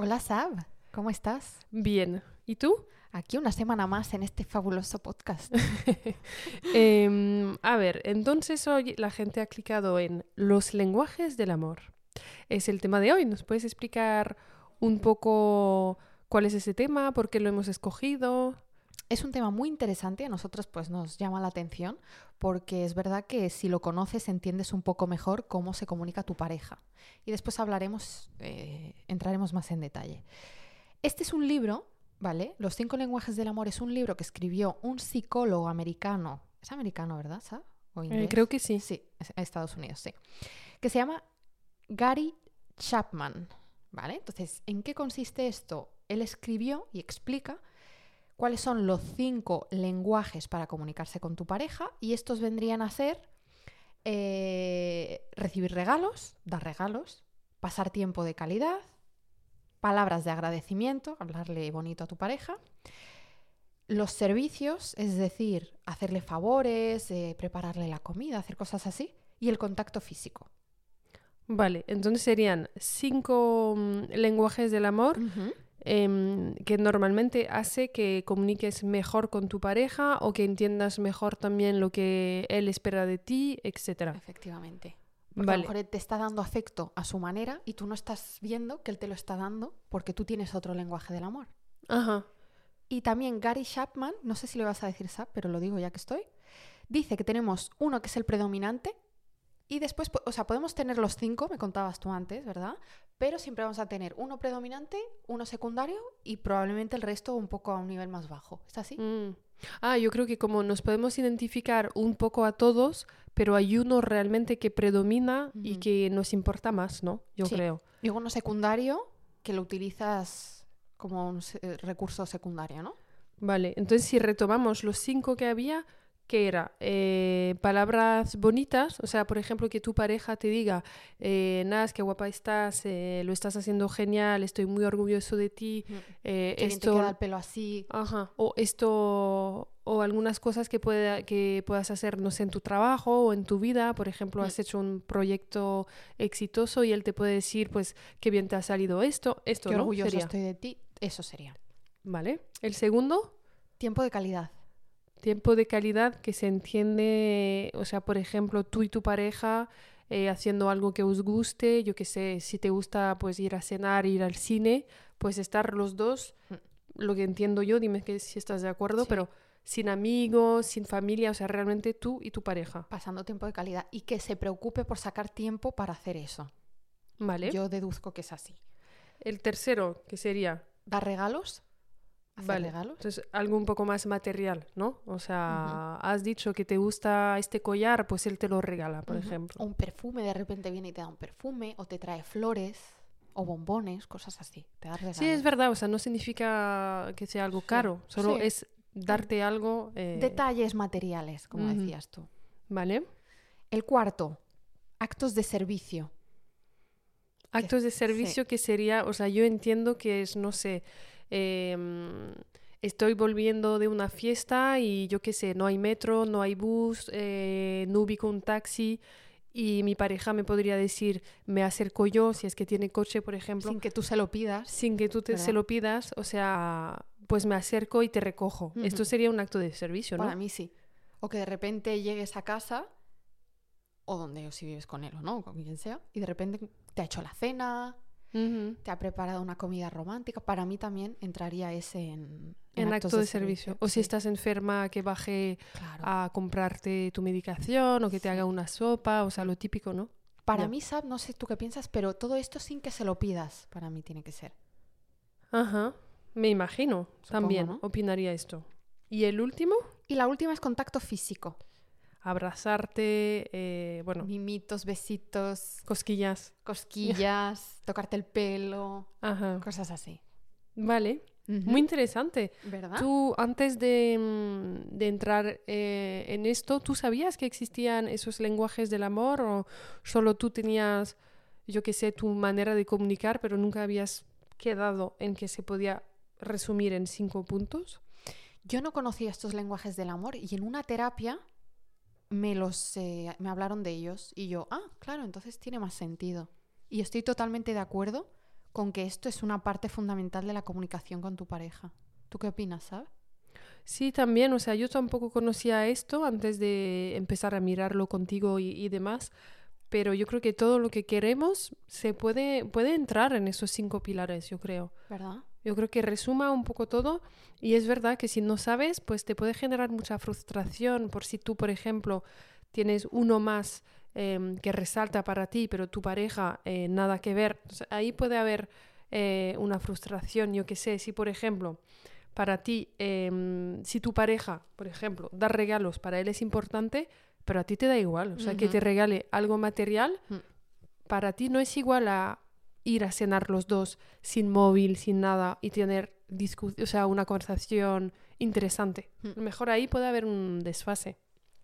Hola Sab, ¿cómo estás? Bien. ¿Y tú? Aquí una semana más en este fabuloso podcast. Em, a ver, entonces hoy la gente ha clicado en los lenguajes del amor. Es el tema de hoy. ¿Nos puedes explicar un poco cuál es ese tema? ¿Por qué lo hemos escogido? Es un tema muy interesante, a nosotros pues nos llama la atención porque es verdad que si lo conoces entiendes un poco mejor cómo se comunica tu pareja. Y después hablaremos, eh, entraremos más en detalle. Este es un libro, ¿vale? Los cinco lenguajes del amor es un libro que escribió un psicólogo americano. Es americano, ¿verdad? ¿O Eh, creo que sí. Sí, es- Estados Unidos, sí. Que se llama Gary Chapman, ¿vale? Entonces, ¿en qué consiste esto? Él escribió y explica cuáles son los cinco lenguajes para comunicarse con tu pareja y estos vendrían a ser eh, recibir regalos, dar regalos, pasar tiempo de calidad, palabras de agradecimiento, hablarle bonito a tu pareja, los servicios, es decir, hacerle favores, eh, prepararle la comida, hacer cosas así, y el contacto físico. Vale, entonces serían cinco mm, lenguajes del amor em, que normalmente hace que comuniques mejor con tu pareja o que entiendas mejor también lo que él espera de ti, etc. Efectivamente. Porque a lo mejor él te está dando afecto a su manera y tú no estás viendo que él te lo está dando porque tú tienes otro lenguaje del amor. Ajá. Y también Gary Chapman, no sé si le vas a decir Sap, pero lo digo ya que estoy, dice que tenemos uno que es el predominante y después, o sea, podemos tener los cinco, me contabas tú antes, ¿verdad? Pero siempre vamos a tener uno predominante, uno secundario y probablemente el resto un poco a un nivel más bajo. ¿Es así? Mm. Ah, yo creo que como nos podemos identificar un poco a todos, pero hay uno realmente que predomina y Ujú. que nos importa más, ¿no? Yo Sí. creo. Y uno secundario que lo utilizas como un eh, recurso secundario, ¿no? Vale, entonces si retomamos los cinco que había, ¿qué era? Eh, palabras bonitas, o sea, por ejemplo, que tu pareja te diga, eh, Nas, qué guapa estás, eh, lo estás haciendo genial, estoy muy orgulloso de ti, eh, Que te esto... queda el pelo así. Ajá, o esto, o algunas cosas que, pueda, que puedas hacer, no sé, en tu trabajo o en tu vida. Por ejemplo, has hecho un proyecto exitoso y él te puede decir, pues, qué bien te ha salido esto, esto, Qué ¿no? orgulloso Sería. estoy de ti. Eso sería. Vale. El segundo, Tiempo de calidad. Tiempo de calidad que se entiende, o sea, por ejemplo, tú y tu pareja eh, haciendo algo que os guste, yo qué sé, si te gusta pues ir a cenar, ir al cine, pues estar los dos, Mm. lo que entiendo yo, dime que si estás de acuerdo, Sí. pero sin amigos, sin familia, o sea, realmente tú y tu pareja, Pasando tiempo de calidad. Y que se preocupe por sacar tiempo para hacer eso. ¿vale? Yo deduzco que es así. El tercero, que sería, Dar regalos. Hacer vale, regalos. entonces algo un poco más material, ¿no? O sea, has dicho que te gusta este collar, pues él te lo regala, por Ujú. ejemplo. O un perfume, de repente viene y te da un perfume. O te trae flores. O bombones, cosas así. Te da regalos. Sí, es verdad, o sea, no significa que sea algo Sí, caro, solo sí. es darte algo. eh, Detalles materiales, como decías tú. ¿Vale? El cuarto. Actos de servicio. Actos de sí. servicio que sería, o sea, yo entiendo que es, no sé, em, estoy volviendo de una fiesta y yo qué sé, no hay metro, no hay bus, eh, no ubico un taxi y mi pareja me podría decir, me acerco yo, si es que tiene coche, por ejemplo, Sin que tú se lo pidas. sin que tú te, se lo pidas, o sea, pues me acerco y te recojo. Esto sería un acto de servicio, ¿no? Para mí sí. O que de repente llegues a casa, o donde o si vives con él o no, con quien sea, y de repente te ha hecho la cena, Te ha preparado una comida romántica. Para mí también entraría ese en, acto de, servicio. O si estás enferma, que baje claro. a comprarte tu medicación o que te haga una sopa, o sea, lo típico, ¿no? Para mí, Sab, no sé tú qué piensas, pero todo esto sin que se lo pidas, para mí tiene que ser. Ajá, me imagino, Supongo, también ¿no? opinaría esto. ¿Y el último? Y la última es contacto físico. Abrazarte, eh, bueno, Mimitos, besitos, cosquillas. cosquillas, tocarte el pelo, Ajá, cosas así. vale, muy interesante. ¿Verdad? Tú, antes de, mm, de entrar eh, en esto, ¿tú sabías que existían esos lenguajes del amor o solo tú tenías, yo qué sé, tu manera de comunicar, pero nunca habías quedado en que se podía resumir en cinco puntos? Yo no conocía estos lenguajes del amor y en una terapia me los eh, me hablaron de ellos y yo, ah, claro, entonces tiene más sentido. Y estoy totalmente de acuerdo con que esto es una parte fundamental de la comunicación con tu pareja. ¿Tú qué opinas, sabes? Sí, también, o sea, yo tampoco conocía esto antes de empezar a mirarlo contigo y, y demás, pero yo creo que todo lo que queremos se puede, puede entrar en esos cinco pilares, yo creo. ¿Verdad? Yo creo que resuma un poco todo y es verdad que si no sabes, pues te puede generar mucha frustración por si tú, por ejemplo, tienes uno más em, que resalta para ti, pero tu pareja eh, nada que ver. O sea, ahí puede haber eh, una frustración, yo qué sé, si por ejemplo para ti, em, si tu pareja, por ejemplo, dar regalos para él es importante, pero a ti te da igual, o sea, que te regale algo material, Mm. para ti no es igual a ir a cenar los dos sin móvil, sin nada y tener o sea, una conversación interesante. Mm. A lo mejor ahí puede haber un desfase.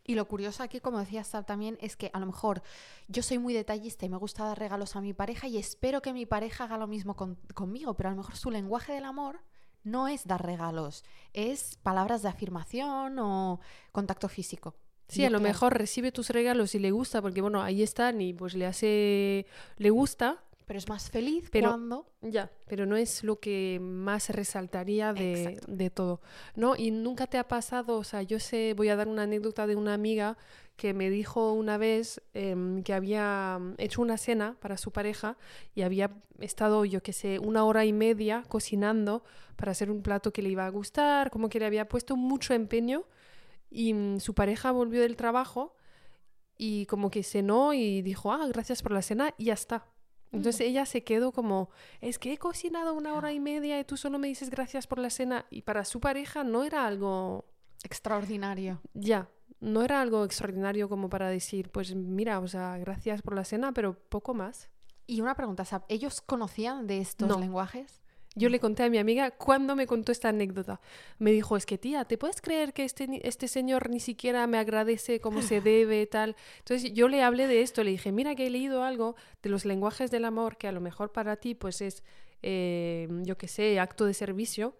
Y lo curioso aquí, como decía Sab también, es que a lo mejor yo soy muy detallista y me gusta dar regalos a mi pareja y espero que mi pareja haga lo mismo con- conmigo, pero a lo mejor su lenguaje del amor no es dar regalos, es palabras de afirmación o contacto físico. Sí, Yo a lo creo. mejor recibe tus regalos y le gusta, porque bueno, ahí están y pues le hace, le gusta, Pero es más feliz Pero- cuando... ya, pero no es lo que más resaltaría de, de todo, ¿no? Y nunca te ha pasado, o sea, yo sé, voy a dar una anécdota de una amiga que me dijo una vez em, que había hecho una cena para su pareja y había estado, yo qué sé, una hora y media cocinando para hacer un plato que le iba a gustar, como que le había puesto mucho empeño y mm, su pareja volvió del trabajo y como que cenó y dijo, ah, gracias por la cena y ya está. Entonces ella se quedó como, es que he cocinado una hora y media y tú solo me dices gracias por la cena. Y para su pareja no era algo, Extraordinario. ya, no era algo extraordinario como para decir, pues mira, o sea, gracias por la cena, pero poco más. Y una pregunta, Sab, ¿ellos conocían de estos No. lenguajes? Yo le conté a mi amiga cuando me contó esta anécdota. Me dijo, es que tía, ¿te puedes creer que este, este señor ni siquiera me agradece como se debe, tal? Entonces yo le hablé de esto, le dije, mira que he leído algo de los lenguajes del amor que a lo mejor para ti pues es, eh, yo qué sé, acto de servicio.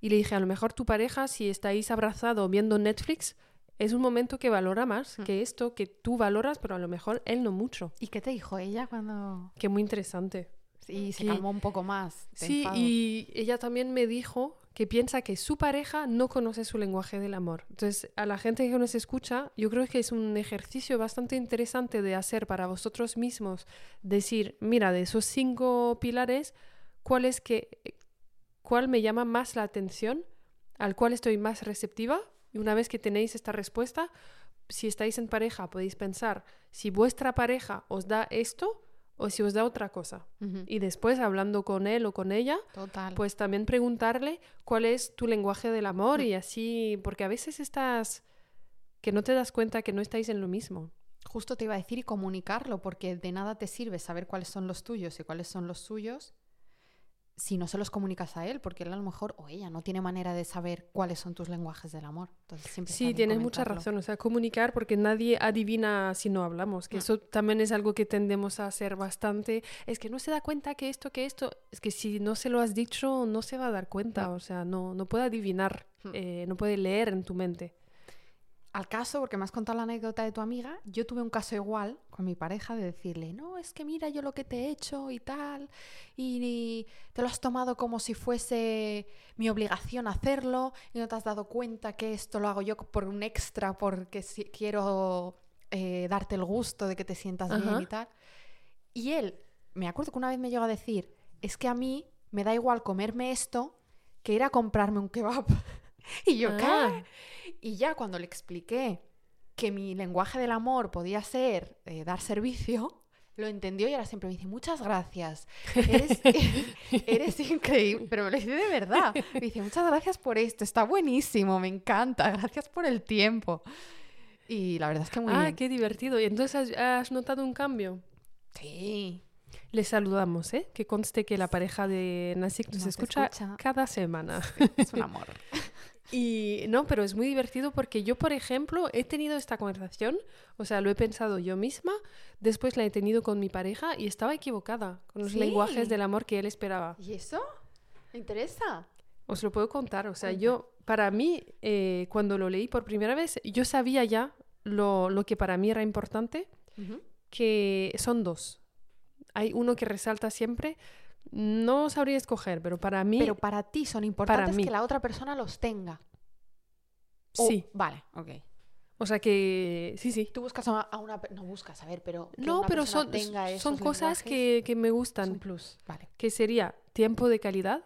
Y le dije, a lo mejor tu pareja, si estáis abrazados viendo Netflix, es un momento que valora más Mm. que esto que tú valoras, pero a lo mejor él no mucho. ¿Y qué te dijo ella cuando...? Que muy interesante. Y se calmó un poco más. Sí, enfado. y ella también me dijo que piensa que su pareja no conoce su lenguaje del amor. Entonces, a la gente que nos escucha, yo creo que es un ejercicio bastante interesante de hacer para vosotros mismos, decir, mira, de esos cinco pilares, ¿cuál es que cuál me llama más la atención? ¿Al cual estoy más receptiva? Y una vez que tenéis esta respuesta, si estáis en pareja, podéis pensar si vuestra pareja os da esto o si os da otra cosa. Y después, hablando con él o con ella, Total. pues también preguntarle cuál es tu lenguaje del amor y así, porque a veces estás que no te das cuenta que no estáis en lo mismo. Justo te iba a decir y comunicarlo, porque de nada te sirve saber cuáles son los tuyos y cuáles son los suyos si no se los comunicas a él, porque él a lo mejor o ella no tiene manera de saber cuáles son tus lenguajes del amor. Entonces siempre Sí, tienes mucha razón, o sea, comunicar porque nadie adivina si no hablamos, que Mm. eso también es algo que tendemos a hacer bastante. Es que no se da cuenta que esto, que esto, es que si no se lo has dicho, no se va a dar cuenta, o sea, no, no puede adivinar, eh, no puede leer en tu mente. Al caso, porque me has contado la anécdota de tu amiga, yo tuve un caso igual con mi pareja de decirle, no, es que mira yo lo que te he hecho y tal, y, y te lo has tomado como si fuese mi obligación hacerlo, y no te has dado cuenta que esto lo hago yo por un extra, porque si- quiero eh, darte el gusto de que te sientas bien y tal. Y él, me acuerdo que una vez me llegó a decir, es que a mí me da igual comerme esto que ir a comprarme un kebab. y yo, ¿qué? Ah. Y ya cuando le expliqué que mi lenguaje del amor podía ser eh, dar servicio, lo entendió y ahora siempre me dice, muchas gracias, eres, eres increíble, pero me lo dice de verdad. Me dice, muchas gracias por esto, está buenísimo, me encanta, gracias por el tiempo. Y la verdad es que muy ah, bien. qué divertido. ¿Y entonces has, notado un cambio? Sí. Les saludamos, ¿eh? Que conste que la pareja de Nasik nos, Nos escucha, escucha. cada semana. Es un amor. Y no, pero es muy divertido porque yo, por ejemplo, he tenido esta conversación, o sea, lo he pensado yo misma, después la he tenido con mi pareja y estaba equivocada con los ¿Sí? lenguajes del amor que él esperaba. ¿Y eso? ¿Me interesa? Os lo puedo contar, o sea, Cuenta. yo, para mí, eh, cuando lo leí por primera vez, yo sabía ya lo, lo que para mí era importante, que son dos. Hay uno que resalta siempre, No sabría escoger, pero para mí Pero para ti son importantes mí. que la otra persona los tenga. O- sí. Vale, ok. O sea que sí, sí. Tú buscas a a una... No buscas, a ver, pero... que No, una pero son, tenga son cosas que, que me gustan, un plus. Vale. que sería tiempo de calidad.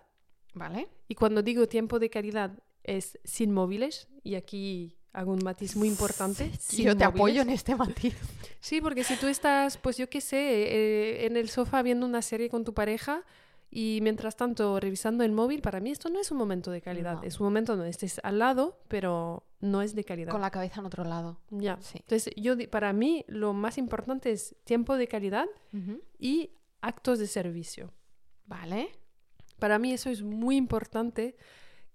Vale. Y cuando digo tiempo de calidad es sin móviles, y aquí hago un matiz muy importante. sin Yo te móviles. apoyo en este matiz. Sí, porque si tú estás, pues yo qué sé, eh, en el sofá viendo una serie con tu pareja y mientras tanto revisando el móvil, para mí esto no es un momento de calidad. No. Es un momento donde estés al lado, pero no es de calidad. Con la cabeza en otro lado. Ya. Sí. Entonces, yo para mí lo más importante es tiempo de calidad y actos de servicio. Vale. Para mí eso es muy importante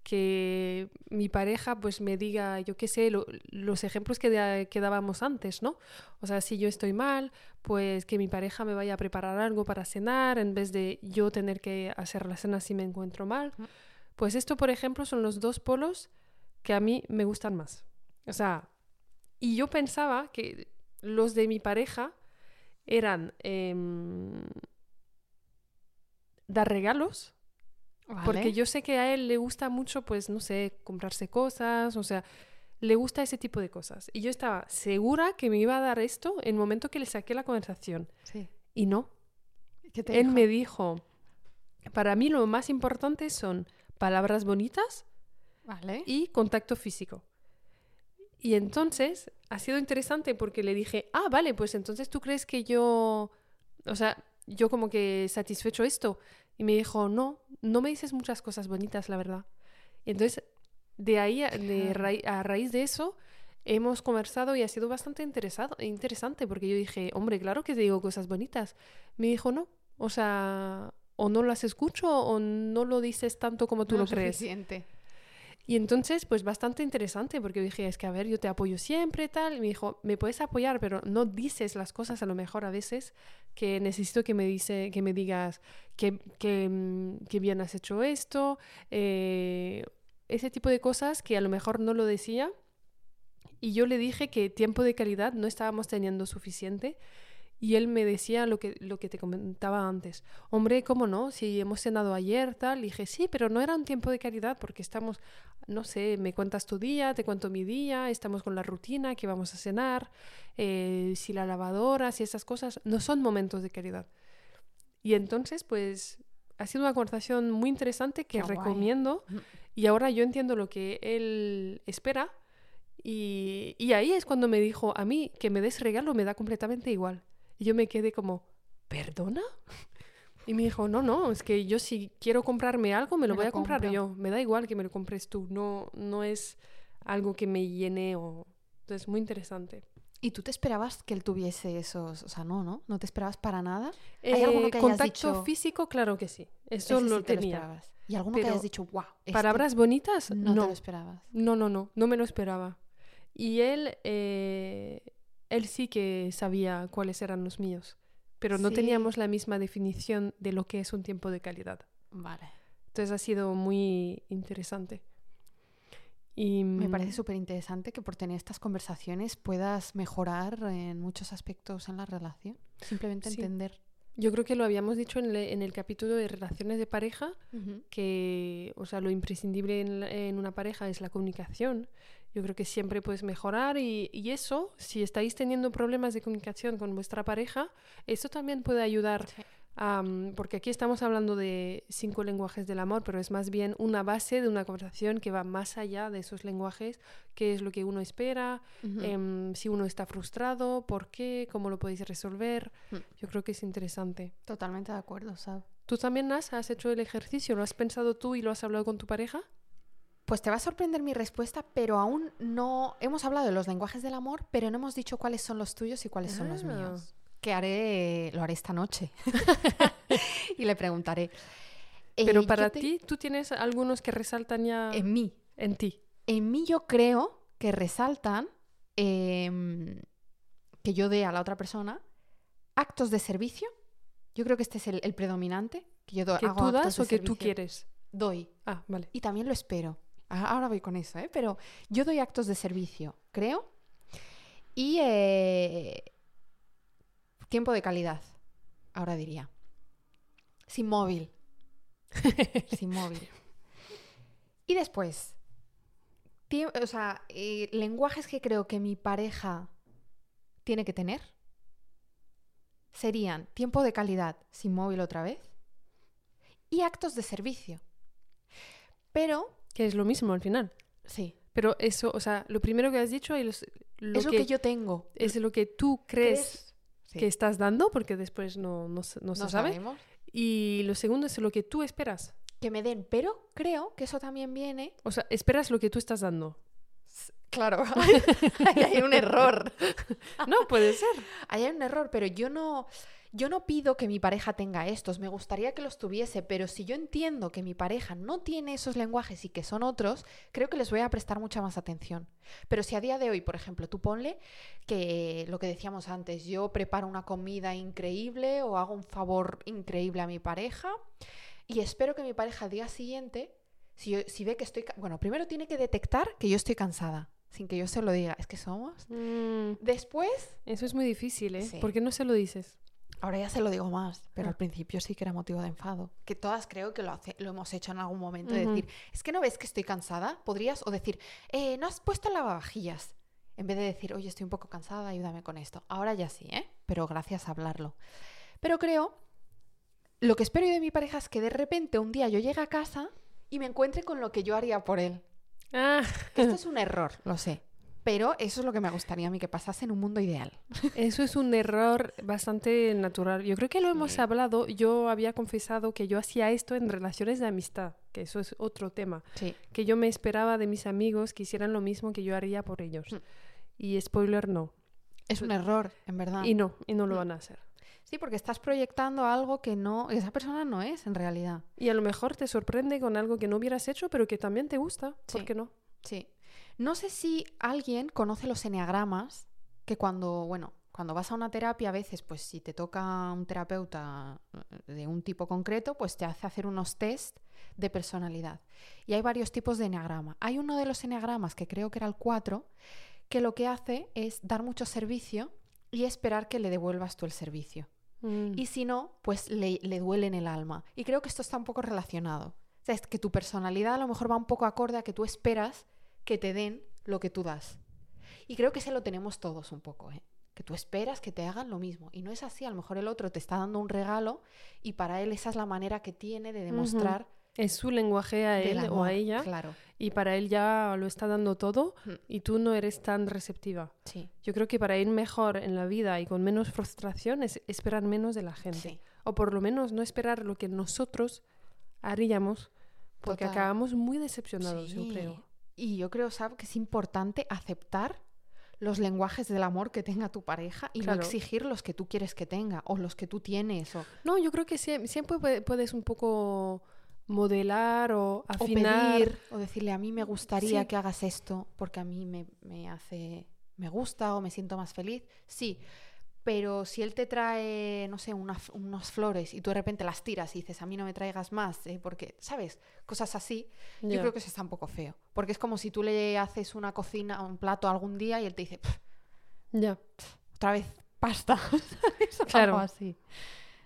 que mi pareja pues me diga, yo qué sé, lo- los ejemplos que, que dábamos antes, ¿no? O sea, si yo estoy mal, pues que mi pareja me vaya a preparar algo para cenar en vez de yo tener que hacer la cena si me encuentro mal. Pues esto, por ejemplo, son los dos polos que a mí me gustan más. O sea, y yo pensaba que los de mi pareja eran em, dar regalos porque yo sé que a él le gusta mucho, pues, no sé, comprarse cosas, o sea, le gusta ese tipo de cosas. Y yo estaba segura que me iba a dar esto en el momento que le saqué la conversación. Sí. Y no. ¿Qué te Él dijo? me dijo, para mí lo más importante son palabras bonitas Vale. y contacto físico. Y entonces ha sido interesante porque le dije, ah, vale, pues entonces tú crees que yo, o sea, yo como que satisfecho esto. Y me dijo, no, no me dices muchas cosas bonitas, la verdad. Y entonces, de ahí, a, de a raíz de eso, hemos conversado y ha sido bastante interesado, interesante porque yo dije, hombre, claro que te digo cosas bonitas. Me dijo, no, o sea, o no las escucho o no lo dices tanto como tú No lo crees. suficiente. Y entonces, pues bastante interesante, porque dije, es que a ver, yo te apoyo siempre, tal. Y me dijo, me puedes apoyar, pero no dices las cosas a lo mejor a veces que necesito que me, dice, que me digas que, que, mm, que bien has hecho esto, eh, ese tipo de cosas que a lo mejor no lo decía. Y yo le dije que tiempo de calidad no estábamos teniendo suficiente. Y él me decía lo que, lo que te comentaba antes. Hombre, ¿cómo no? Si hemos cenado ayer, tal. Y dije, sí, pero no era un tiempo de calidad porque estamos, no sé, me cuentas tu día, te cuento mi día, estamos con la rutina, que vamos a cenar, eh, si la lavadora, si esas cosas, no son momentos de calidad. Y entonces, pues, ha sido una conversación muy interesante que Qué recomiendo. Y ahora yo entiendo lo que él espera. Y, y ahí es cuando me dijo, a mí que me des regalo me da completamente igual. Y yo me quedé como, ¿perdona? Y me dijo, no, no, es que yo si quiero comprarme algo me lo Me voy lo a comprar compro". yo. Me da igual que me lo compres tú. No, no es algo que me llene o... Entonces, muy interesante. ¿Y tú te esperabas que él tuviese esos? O sea, no, ¿no? ¿No te esperabas para nada? ¿Hay alguno Eh, que contacto dicho- físico, claro que sí. Eso Ese lo sí te tenía. esperabas. ¿Y alguno Pero que hayas dicho, wow, este Palabras bonitas, no, no. te lo esperabas? No, no, no, no me lo esperaba. Y él, eh, él sí que sabía cuáles eran los míos, pero no Sí. teníamos la misma definición de lo que es un tiempo de calidad. Vale. Entonces ha sido muy interesante. Y Me mm, parece súper interesante que por tener estas conversaciones puedas mejorar en muchos aspectos en la relación. Simplemente Sí. entender. yo creo que lo habíamos dicho en, le- en el capítulo de relaciones de pareja, que, o sea, lo imprescindible en, la- en una pareja es la comunicación. Yo creo que siempre puedes mejorar y, y eso, si estáis teniendo problemas de comunicación con vuestra pareja, eso también puede ayudar. Sí. mm, porque aquí estamos hablando de cinco lenguajes del amor, pero es más bien una base de una conversación que va más allá de esos lenguajes, qué es lo que uno espera, Ujú. em, si uno está frustrado, por qué, cómo lo podéis resolver. Mm. Yo creo que es interesante. Totalmente de acuerdo, Sab. ¿Tú también has, has hecho el ejercicio? ¿Lo has pensado tú y lo has hablado con tu pareja? Pues te va a sorprender mi respuesta, pero aún no hemos hablado de los lenguajes del amor, pero no hemos dicho cuáles son los tuyos y cuáles son los Ah. míos. Que haré, lo haré esta noche. y le preguntaré. Eh, Pero para te- ti, ¿tú tienes algunos que resaltan ya En mí. en ti? En mí yo creo que resaltan em, que yo dé a la otra persona actos de servicio. Yo creo que este es el, el predominante. Que yo do- ¿Que hago tú das o que tú quieres? Doy. Ah, vale. Y también lo espero. A- Ahora voy con eso, ¿eh? Pero yo doy actos de servicio, creo. Y eh, tiempo de calidad, ahora diría. Sin móvil. sin móvil. Y después, o sea, eh, lenguajes que creo que mi pareja tiene que tener serían tiempo de calidad sin móvil otra vez y actos de servicio. Pero, Que es lo mismo al final. sí, Pero eso, o sea, lo primero que has dicho es lo, es lo que, yo tengo. es lo que tú crees que estás dando, porque después no, no, se- no se No sabe. sabemos. Y lo segundo es lo que tú esperas. Que me den, pero creo que eso también viene O sea, esperas lo que tú estás dando. Claro, hay un error. No, puede ser. Hay un error, pero yo no, yo no pido que mi pareja tenga estos. Me gustaría que los tuviese, pero si yo entiendo que mi pareja no tiene esos lenguajes y que son otros, creo que les voy a prestar mucha más atención. Pero si a día de hoy, por ejemplo, tú ponle que lo que decíamos antes, yo preparo una comida increíble o hago un favor increíble a mi pareja y espero que mi pareja al día siguiente, si, yo- si ve que estoy... Bueno, primero tiene que detectar que yo estoy cansada, sin que yo se lo diga. Es que somos... Mm, Después, eso es muy difícil, ¿eh? Sí. ¿Por qué no se lo dices? Ahora ya se lo digo más, pero al principio sí que era motivo de enfado. Que todas creo que lo, hace- lo hemos hecho en algún momento, de decir, es que no ves que estoy cansada, podrías, o decir, eh, no has puesto el lavavajillas. En vez de decir, oye, estoy un poco cansada, ayúdame con esto. Ahora ya sí, ¿eh? Pero gracias a hablarlo. Pero creo, lo que espero yo de mi pareja es que de repente un día yo llegue a casa y me encuentre con lo que yo haría por él. Ah, Esto es un error, lo sé. Pero eso es lo que me gustaría a mí que pasase en un mundo ideal. eso es un error bastante natural. Yo creo que lo hemos Sí. hablado. Yo había confesado que yo hacía esto en relaciones de amistad, que eso es otro tema. Sí. Que yo me esperaba de mis amigos que hicieran lo mismo que yo haría por ellos. Mm. Y spoiler, no. Es un error, en verdad. Y no, y no lo Mm. van a hacer. Sí, porque estás proyectando algo que no, esa persona no es en realidad. Y a lo mejor te sorprende con algo que no hubieras hecho, pero que también te gusta. ¿Por Sí. qué no? Sí. No sé si alguien conoce los eneagramas, que cuando, bueno, cuando vas a una terapia a veces, pues si te toca un terapeuta eh, de un tipo concreto, pues te hace hacer unos test de personalidad. Y hay varios tipos de eneagrama. Hay uno de los eneagramas, que creo que era el 4, que lo que hace es dar mucho servicio y esperar que le devuelvas tú el servicio. Mm. Y si no, pues le, le duele en el alma. Y creo que esto está un poco relacionado. O sea, es que tu personalidad a lo mejor va un poco acorde a que tú esperas que te den lo que tú das. Y creo que se lo tenemos todos un poco, ¿eh? Que tú esperas que te hagan lo mismo. Y no es así. A lo mejor el otro te está dando un regalo y para él esa es la manera que tiene de demostrar Es su lenguaje a él o a ella. Claro. Y para él ya lo está dando todo Mm. y tú no eres tan receptiva. Sí. Yo creo que para ir mejor en la vida y con menos frustración es esperar menos de la gente. Sí. O por lo menos no esperar lo que nosotros haríamos, porque Total. acabamos muy decepcionados, yo Sí. creo. Y yo creo, ¿sabes? Que es importante aceptar los lenguajes del amor que tenga tu pareja y Claro. no exigir los que tú quieres que tenga o los que tú tienes o, No, yo creo que sie- siempre pue- puedes un poco modelar o o afinar. pedir o decirle a mí me gustaría Sí. que hagas esto porque a mí me, me hace me gusta o me siento más feliz sí pero si él te trae no sé unas flores y tú de repente las tiras y dices a mí no me traigas más eh, porque sabes cosas así yo creo que eso está un poco feo porque es como si tú le haces una cocina un plato algún día y él te dice "Pf, Ya. otra vez pasta Claro. así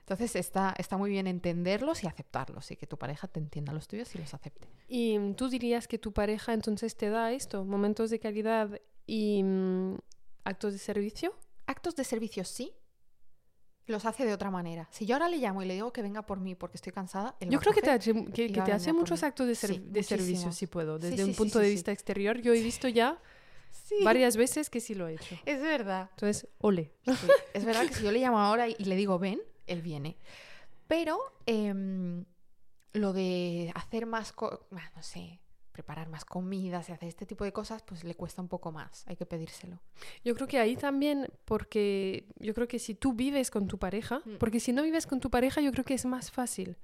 entonces está, está muy bien entenderlos y aceptarlos y que tu pareja te entienda los tuyos y los acepte. Y mm, tú dirías que tu pareja entonces te da esto, momentos de calidad y mm, actos de servicio. Actos de servicio sí, los hace de otra manera. Si yo ahora le llamo y le digo que venga por mí porque estoy cansada, él Yo creo que te, hace, que, te hace muchos actos de, ser- Sí, de servicio, si puedo. Desde sí, un punto de vista exterior, yo he visto ya varias veces que sí lo he hecho. Es verdad. Entonces, ole. Es verdad que si yo le llamo ahora y y le digo ven, él viene. Pero em, lo de hacer más, ah, no sé, preparar más comidas y hacer este tipo de cosas, pues le cuesta un poco más. Hay que pedírselo. Yo creo que ahí también, porque yo creo que si tú vives con tu pareja, Mm. porque si no vives con tu pareja, yo creo que es más fácil.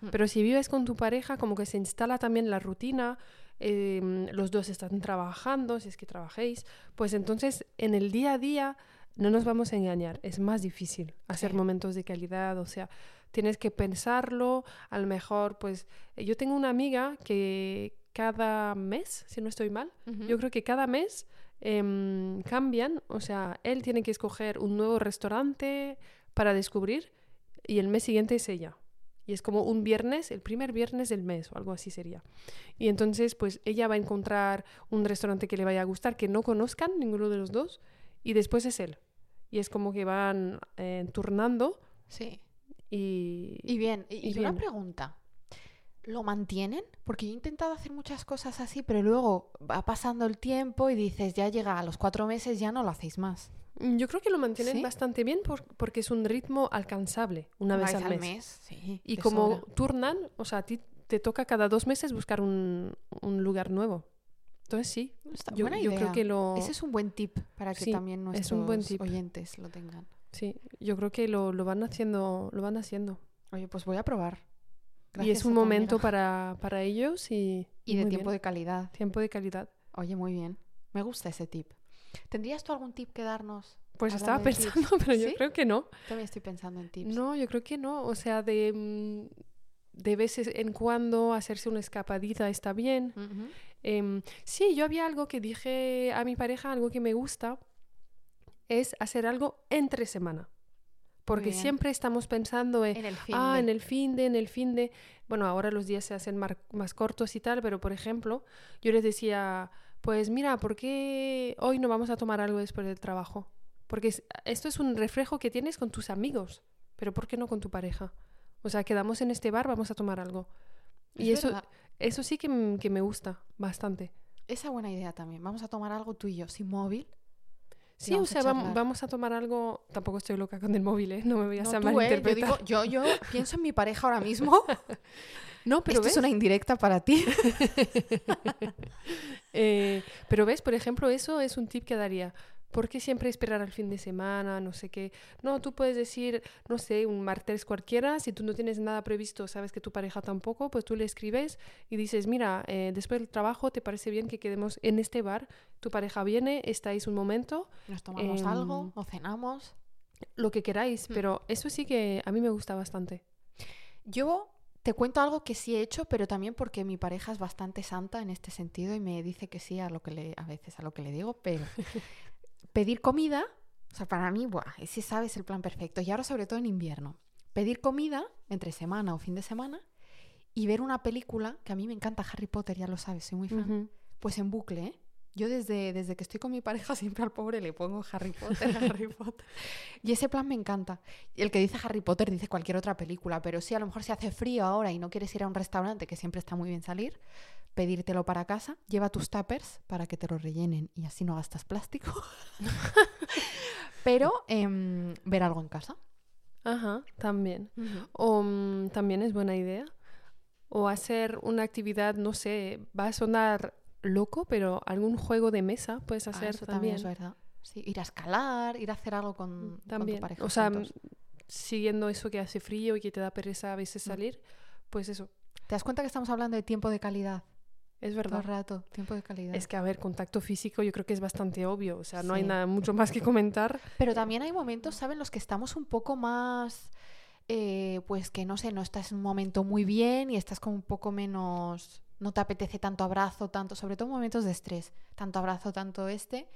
Mm. Pero si vives con tu pareja, como que se instala también la rutina, em, los dos están trabajando, si es que trabajéis, pues entonces en el día a día no nos vamos a engañar, es más difícil hacer Sí. momentos de calidad, o sea, tienes que pensarlo, a lo mejor, pues yo tengo una amiga que cada mes, si no estoy mal, yo creo que cada mes em, cambian, o sea, él tiene que escoger un nuevo restaurante para descubrir y el mes siguiente es ella. Y es como un viernes, el primer viernes del mes o algo así sería. Y entonces, pues ella va a encontrar un restaurante que le vaya a gustar, que no conozcan ninguno de los dos, y después es él. Y es como que van eh, turnando Sí. y... Y bien, y, y y una bien. pregunta. ¿Lo mantienen? Porque yo he intentado hacer muchas cosas así, pero luego va pasando el tiempo y dices, ya llega a los cuatro meses, ya no lo hacéis más. Mm, Yo creo que lo mantienen ¿Sí? bastante bien por- porque es un ritmo alcanzable una vez al mes. sí. Y como sobra. turnan, o sea, a ti te toca cada dos meses buscar un, un lugar nuevo. Entonces sí, Está- yo, buena yo creo idea. que lo... Ese es un buen tip para que Sí, también es nuestros un buen tip. oyentes lo tengan. Sí, yo creo que lo, lo van haciendo, lo van haciendo. Oye, pues voy a probar. Y es un momento para, para ellos y, Y de tiempo bien. de calidad. tiempo de calidad. Oye, muy bien. Me gusta ese tip. ¿Tendrías tú algún tip que darnos? Pues estaba tips. pensando, pero yo creo que no. También estoy pensando en tips. No, yo creo que no. O sea, de, mm, de veces en cuando hacerse una escapadita está bien. Em, sí, yo había algo que dije a mi pareja, algo que me gusta, es hacer algo entre semana. Porque siempre estamos pensando en, En el fin. ah, de- en el fin de, en el fin de. Bueno, ahora los días se hacen mar- más cortos y tal, pero por ejemplo, yo les decía, pues mira, ¿por qué hoy no vamos a tomar algo después del trabajo? Porque es- esto es un reflejo que tienes con tus amigos, pero ¿por qué no con tu pareja? O sea, quedamos en este bar, vamos a tomar algo. Es y eso, verdad. eso sí que, que me gusta bastante. Esa buena idea también. Vamos a tomar algo tú y yo, sin móvil. Sí, o a sea, vamos a tomar algo. Tampoco estoy loca con el móvil, ¿eh? No me voy a No tú, ¿eh? Yo, digo, yo, yo pienso en mi pareja ahora mismo. No, pero Esto ves, es una indirecta para ti. eh, pero ves, por ejemplo, eso es un tip que daría. ¿Por qué siempre esperar al fin de semana? No sé qué. No, tú puedes decir, no sé, un martes cualquiera. Si tú no tienes nada previsto, sabes que tu pareja tampoco, pues tú le escribes y dices, mira, eh, después del trabajo, ¿te parece bien que quedemos en este bar? Tu pareja viene, estáis un momento, Nos tomamos Em, algo o cenamos. lo que queráis. Mm. Pero eso sí que a mí me gusta bastante. Yo te cuento algo que sí he hecho, pero también porque mi pareja es bastante santa en este sentido y me dice que sí a lo que le, a veces a lo que le digo, pero pedir comida, o sea, para mí, buah, ese sabes el plan perfecto. Y ahora sobre todo en invierno. Pedir comida entre semana o fin de semana y ver una película, que a mí me encanta Harry Potter, ya lo sabes, soy muy fan. Pues en bucle, ¿eh? Yo desde, desde que estoy con mi pareja siempre al pobre le pongo Harry Potter, Harry Potter. Y ese plan me encanta. Y el que dice Harry Potter dice cualquier otra película, pero sí, a lo mejor si hace frío ahora y no quieres ir a un restaurante, que siempre está muy bien salir, pedírtelo para casa, lleva tus tuppers para que te lo rellenen y así no gastas plástico. pero em, ver algo en casa. Ajá, también. O mm, también es buena idea. O hacer una actividad, no sé, va a sonar loco, pero algún juego de mesa puedes Ah, hacer eso también también. es verdad. Sí, ir a escalar, ir a hacer algo con, con tu También. pareja. O sea, juntos. siguiendo eso que hace frío y que te da pereza a veces Mm. salir, pues eso, ¿te das cuenta que estamos hablando de tiempo de calidad? Es Todo el verdad. rato, tiempo de calidad. Es que, a ver, contacto físico yo creo que es bastante obvio, o sea, no hay Sí. nada mucho más que comentar. Pero también hay momentos, ¿saben? Los que estamos un poco más, eh, pues que no sé, no estás en un momento muy bien y estás como un poco menos, no te apetece tanto abrazo, tanto, sobre todo en momentos de estrés, tanto abrazo, tanto este.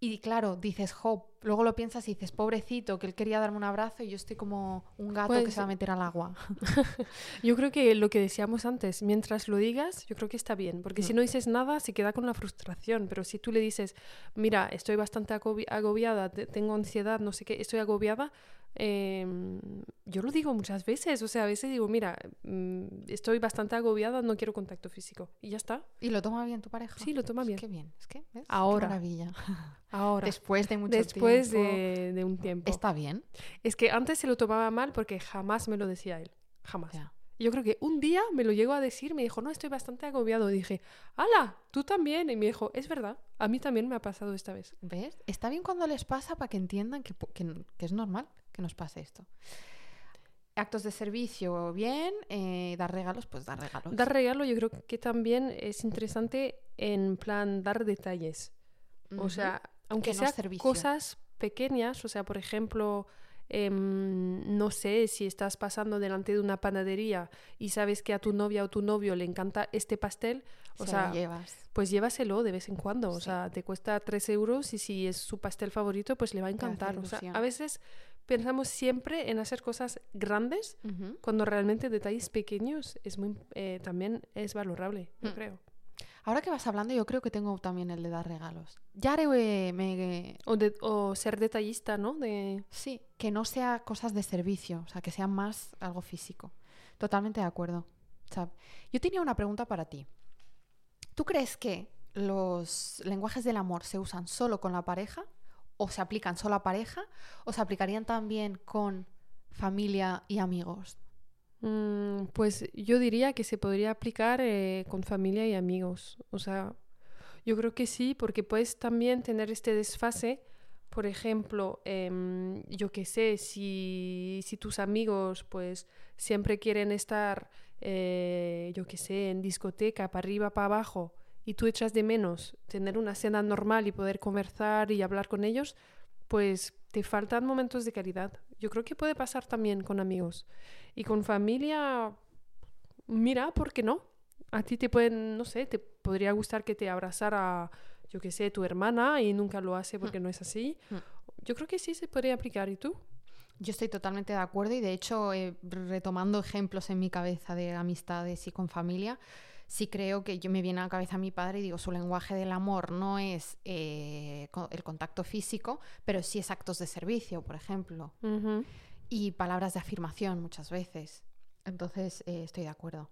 Y claro, dices, jo, luego lo piensas y dices, pobrecito, que él quería darme un abrazo y yo estoy como un gato que Pues- se va a meter al agua. Yo creo que lo que decíamos antes, mientras lo digas, yo creo que está bien, porque si no dices nada, se queda con la frustración, pero si tú le dices, mira, estoy bastante agobi- agobiada, te- tengo ansiedad, no sé qué, estoy agobiada, em, yo lo digo muchas veces, o sea, a veces digo, mira, mm, estoy bastante agobiada, no quiero contacto físico, y ya está, ¿Y lo toma bien tu pareja? sí, lo toma bien. Qué bien, es que, ¿ves? Qué Ahora. maravilla. Ahora, Después de mucho después tiempo. de, de un tiempo. Está bien. Es que antes se lo tomaba mal porque jamás me lo decía él, jamás. Ya. Yo creo que un día me lo llegó a decir, me dijo, no, estoy bastante agobiado. Y dije, ¡hala! Tú también. Y me dijo, es verdad, a mí también me ha pasado esta vez. ¿Ves? Está bien cuando les pasa para que entiendan que, que es normal que nos pase esto. Actos de servicio, bien. eh, dar regalos, pues dar regalos. Dar regalo yo creo que también es interesante en plan dar detalles. O Ujú. sea, aunque no sea servicio. cosas pequeñas, o sea, por ejemplo, em, no sé, si estás pasando delante de una panadería y sabes que a tu novia o tu novio le encanta este pastel, o Se sea, lo llevas. pues llévaselo de vez en cuando. O Sí. sea, te cuesta 3 euros y si es su pastel favorito, pues le va a encantar. O sea, a veces pensamos siempre en hacer cosas grandes Ujú. cuando realmente detalles pequeños es muy, eh, también es valorable, yo Mm. creo. Ahora que vas hablando, yo creo que tengo también el de dar regalos. Ya haré, eh, me, O, de- o ser detallista, ¿no? De... Sí, que no sea cosas de servicio, o sea, que sea más algo físico. Totalmente de acuerdo. Chap. Yo tenía una pregunta para ti. ¿Tú crees que los lenguajes del amor se usan solo con la pareja? ¿O se aplican solo a pareja? ¿O se aplicarían también con familia y amigos? Mm, pues yo diría que se podría aplicar eh, con familia y amigos. O sea, yo creo que sí, porque puedes también tener este desfase. Por ejemplo, em, yo qué sé, si, tus amigos pues siempre quieren estar, eh, yo qué sé, en discoteca, para arriba, para abajo, y tú echas de menos tener una cena normal y poder conversar y hablar con ellos, pues te faltan momentos de calidad. Yo creo que puede pasar también con amigos. Y con familia, mira, ¿por qué no? A ti te pueden, no sé, te podría gustar que te abrazara, yo qué sé, tu hermana y nunca lo hace porque no es así. Mm. Yo creo que sí se podría aplicar. ¿Y tú? Yo estoy totalmente de acuerdo y de hecho, eh, retomando ejemplos en mi cabeza de amistades y con familia, sí creo que yo me viene a la cabeza mi padre y digo, su lenguaje del amor no es eh, el contacto físico, pero sí es actos de servicio, por ejemplo, Ujú. y palabras de afirmación muchas veces. Entonces, eh, estoy de acuerdo.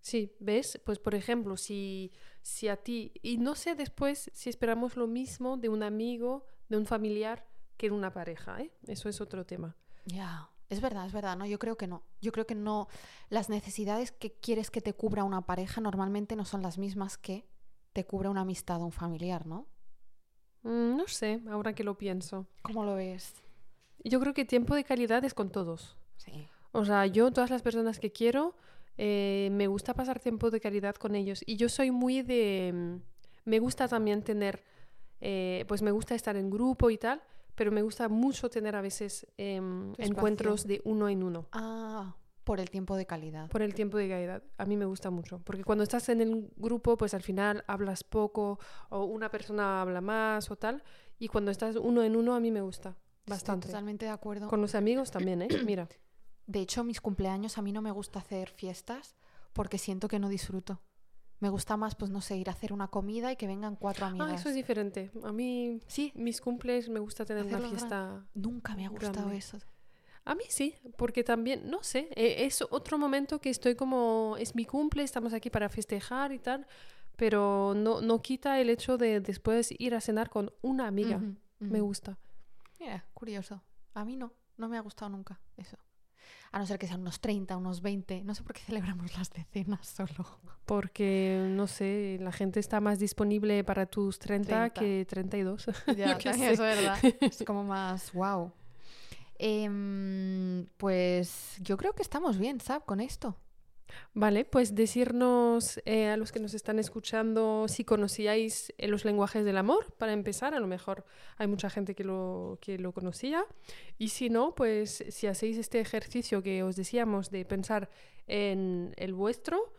Sí, ¿ves? Pues por ejemplo, si, si a ti, y no sé después si esperamos lo mismo de un amigo, de un familiar, que en una pareja, ¿eh? Eso es otro tema. Ya, es verdad, es verdad, no, yo creo que no. Yo creo que no, las necesidades que quieres que te cubra una pareja normalmente no son las mismas que te cubra una amistad o un familiar, ¿no? Mm, no sé, ahora que lo pienso. ¿Cómo lo ves? Yo creo que tiempo de calidad es con todos. Sí. O sea, yo, todas las personas que quiero, eh, me gusta pasar tiempo de calidad con ellos. Y yo soy muy de... mm, Me gusta también tener... eh, pues me gusta estar en grupo y tal, pero me gusta mucho tener a veces em, encuentros de uno en uno. Ah, por el tiempo de calidad. Por el tiempo de calidad. A mí me gusta mucho. Porque cuando estás en el grupo, pues al final hablas poco, o una persona habla más o tal. Y cuando estás uno en uno, a mí me gusta bastante. Estoy totalmente de acuerdo. Con los amigos también, ¿eh? Mira. De hecho, mis cumpleaños a mí no me gusta hacer fiestas porque siento que no disfruto. Me gusta más, pues no sé, ir a hacer una comida y que vengan cuatro amigas. Ah, eso es diferente. A mí, Sí, mis cumples me gusta tener una Hacerlo gran- fiesta. nunca me ha gustado grande. eso. A mí sí, porque también, no sé, eh, es otro momento que estoy como, es mi cumple, estamos aquí para festejar y tal, pero no, no quita el hecho de después ir a cenar con una amiga. Me gusta. Mira, curioso. A mí no, no me ha gustado nunca eso. A no ser que sean unos 30, unos 20. No sé por qué celebramos las decenas solo. Porque, no sé, la gente está más disponible para tus 30, 30. que 32. Ya, también es verdad. Es como más wow. Em, pues yo creo que estamos bien, ¿sabes? Con esto. Vale, pues decirnos eh, a los que nos están escuchando si conocíais eh, los lenguajes del amor, para empezar, a lo mejor hay mucha gente que lo, que lo conocía, y si no, pues si hacéis este ejercicio que os decíamos de pensar en el vuestro,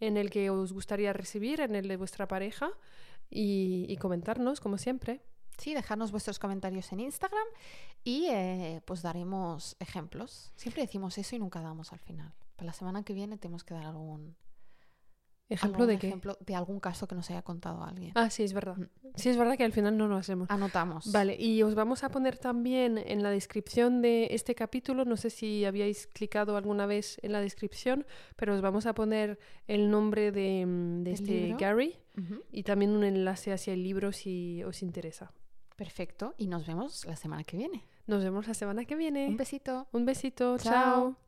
en el que os gustaría recibir, en el de vuestra pareja, y, comentarnos, como siempre. Sí, dejadnos vuestros comentarios en Instagram y eh, pues daremos ejemplos. Siempre decimos eso y nunca damos al final. Para la semana que viene tenemos que dar algún, ¿Ejemplo algún de qué? ejemplo de algún caso que nos haya contado alguien. Ah, sí, es verdad. Mm. Sí, es verdad que al final no lo hacemos. Anotamos. Vale, y os vamos a poner también en la descripción de este capítulo, no sé si habíais clicado alguna vez en la descripción, pero os vamos a poner el nombre de, mm, de ¿Del este libro? Gary y también un enlace hacia el libro si os interesa. Perfecto. Y nos vemos la semana que viene. Nos vemos la semana que viene. Un besito. Un besito, Chao. chao.